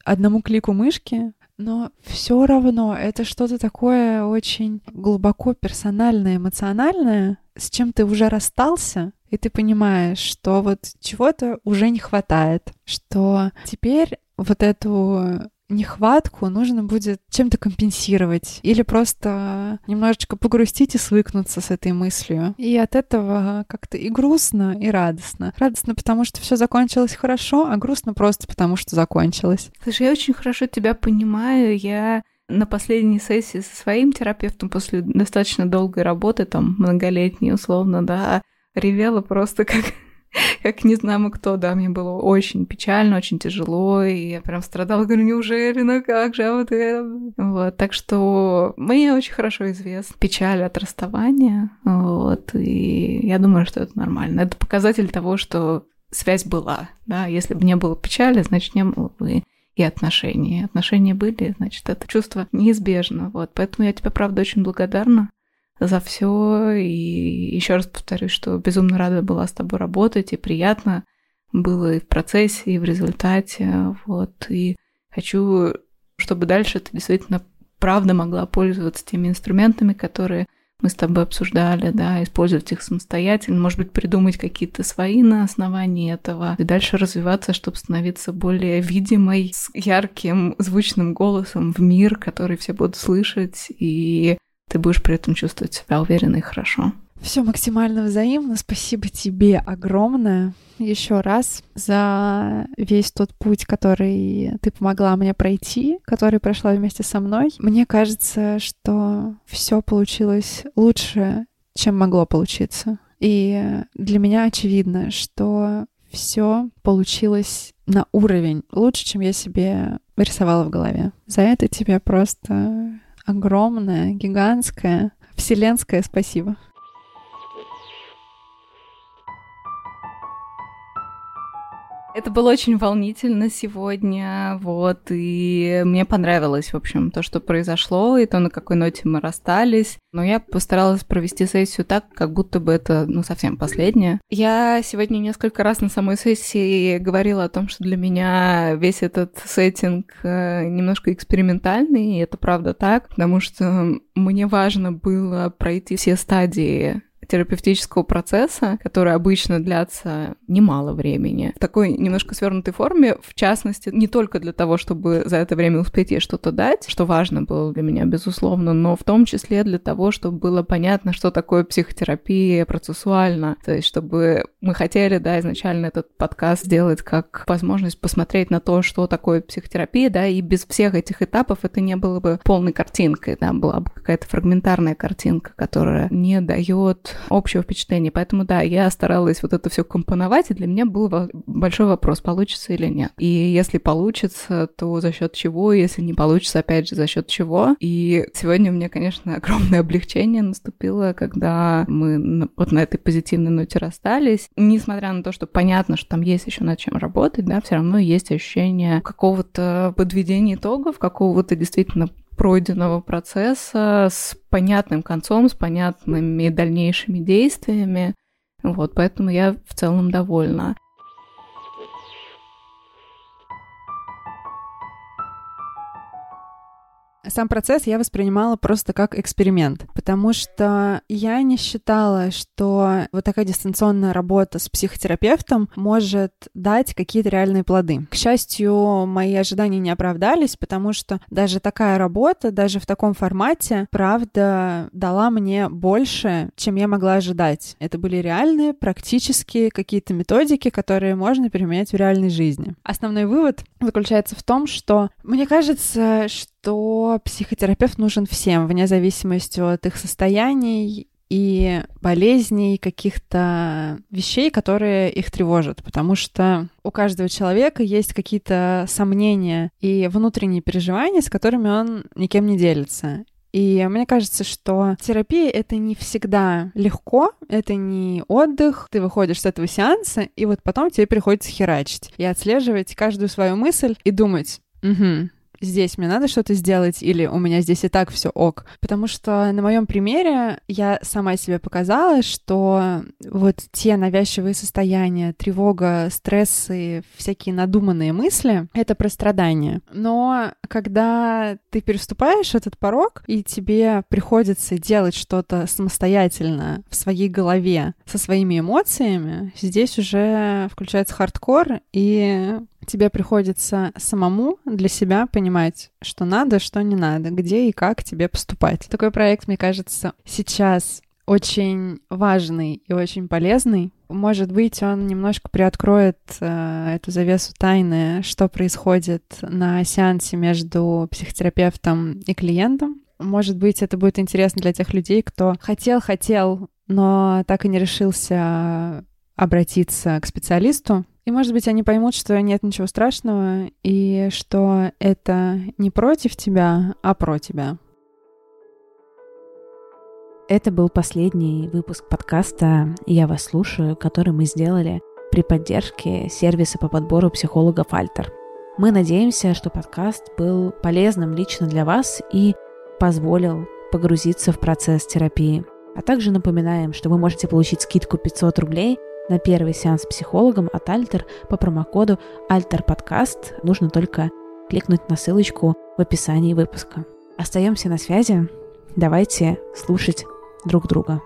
одному клику мышки, но все равно это что-то такое очень глубоко персональное, эмоциональное, с чем ты уже расстался, и ты понимаешь, что вот чего-то уже не хватает, что теперь вот эту нехватку нужно будет чем-то компенсировать или просто немножечко погрустить и свыкнуться с этой мыслью. И от этого как-то и грустно, и радостно. Радостно, потому что все закончилось хорошо, а грустно просто потому, что закончилось. Слушай, я очень хорошо тебя понимаю. Я на последней сессии со своим терапевтом после достаточно долгой работы, там, многолетней условно, да, ревела просто как <laughs> как не знамо кто, да, мне было очень печально, очень тяжело, и я прям страдала, говорю, неужели, ну как же, а вот это? Вот, так что мне очень хорошо известна печаль от расставания, вот, и я думаю, что это нормально. Это показатель того, что связь была, да, если бы не было печали, значит, не было бы и отношений. Отношения были, значит, это чувство неизбежно, вот, поэтому я тебе, правда, очень благодарна за все. И еще раз повторюсь, что безумно рада была с тобой работать, и приятно было и в процессе, и в результате. Вот. И хочу, чтобы дальше ты действительно правда могла пользоваться теми инструментами, которые мы с тобой обсуждали, да, использовать их самостоятельно, может быть, придумать какие-то свои на основании этого, и дальше развиваться, чтобы становиться более видимой, с ярким, звучным голосом в мир, который все будут слышать, и ты будешь при этом чувствовать себя уверенно и хорошо. Все максимально взаимно. Спасибо тебе огромное еще раз за весь тот путь, который ты помогла мне пройти, который прошла вместе со мной. Мне кажется, что все получилось лучше, чем могло получиться. И для меня очевидно, что все получилось на уровень лучше, чем я себе рисовала в голове. За это тебе просто огромное, гигантское, вселенское спасибо. Это было очень волнительно сегодня, вот, и мне понравилось, в общем, то, что произошло, и то, на какой ноте мы расстались. Но я постаралась провести сессию так, как будто бы это, ну, совсем последняя. Я сегодня несколько раз на самой сессии говорила о том, что для меня весь этот сеттинг э, немножко экспериментальный, и это правда так, потому что мне важно было пройти все стадии терапевтического процесса, который обычно длятся немало времени, в такой немножко свернутой форме, в частности, не только для того, чтобы за это время успеть ей что-то дать, что важно было для меня, безусловно, но в том числе для того, чтобы было понятно, что такое психотерапия процессуально, то есть чтобы мы хотели, да, изначально этот подкаст сделать как возможность посмотреть на то, что такое психотерапия, да, и без всех этих этапов это не было бы полной картинкой, да, была бы какая-то фрагментарная картинка, которая не дает общего впечатления. Поэтому, да, я старалась вот это все компоновать, и для меня был большой вопрос, получится или нет. И если получится, то за счет чего, если не получится, опять же, за счет чего. И сегодня у меня, конечно, <laughs> огромное облегчение наступило, когда мы вот на этой позитивной ноте расстались. Несмотря на то, что понятно, что там есть еще над чем работать, да, все равно есть ощущение какого-то подведения итогов, какого-то действительно пройденного процесса с понятным концом, с понятными дальнейшими действиями. Вот, поэтому я в целом довольна. Сам процесс я воспринимала просто как эксперимент, потому что я не считала, что вот такая дистанционная работа с психотерапевтом может дать какие-то реальные плоды. К счастью, мои ожидания не оправдались, потому что даже такая работа, даже в таком формате, правда, дала мне больше, чем я могла ожидать. Это были реальные, практические какие-то методики, которые можно применять в реальной жизни. Основной вывод заключается в том, что мне кажется, что что психотерапевт нужен всем, вне зависимости от их состояний и болезней, каких-то вещей, которые их тревожат, потому что у каждого человека есть какие-то сомнения и внутренние переживания, с которыми он никем не делится. И мне кажется, что терапия — это не всегда легко, это не отдых. Ты выходишь с этого сеанса, и вот потом тебе приходится херачить и отслеживать каждую свою мысль и думать, угу, здесь мне надо что-то сделать, или у меня здесь и так все ок. Потому что на моем примере я сама себе показала, что вот те навязчивые состояния, тревога, стрессы, всякие надуманные мысли — это про страдания. Но когда ты переступаешь этот порог, и тебе приходится делать что-то самостоятельно в своей голове со своими эмоциями, здесь уже включается хардкор, и тебе приходится самому для себя понимать, что надо, что не надо, где и как тебе поступать. Такой проект, мне кажется, сейчас очень важный и очень полезный. Может быть, он немножко приоткроет э, эту завесу тайны, что происходит на сеансе между психотерапевтом и клиентом. Может быть, это будет интересно для тех людей, кто хотел-хотел, но так и не решился обратиться к специалисту. И, может быть, они поймут, что нет ничего страшного, и что это не против тебя, а про тебя. Это был последний выпуск подкаста «Я вас слушаю», который мы сделали при поддержке сервиса по подбору психологов «Альтер». Мы надеемся, что подкаст был полезным лично для вас и позволил погрузиться в процесс терапии. А также напоминаем, что вы можете получить скидку 500 рублей – на первый сеанс с психологом от Альтер по промокоду альтерподкаст. Нужно только кликнуть на ссылочку в описании выпуска. Остаемся на связи. Давайте слушать друг друга.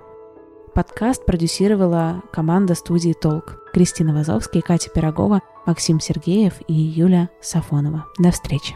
Подкаст продюсировала команда студии «Толк». Кристина Вазовский, Катя Пирогова, Максим Сергеев и Юля Сафонова. До встречи.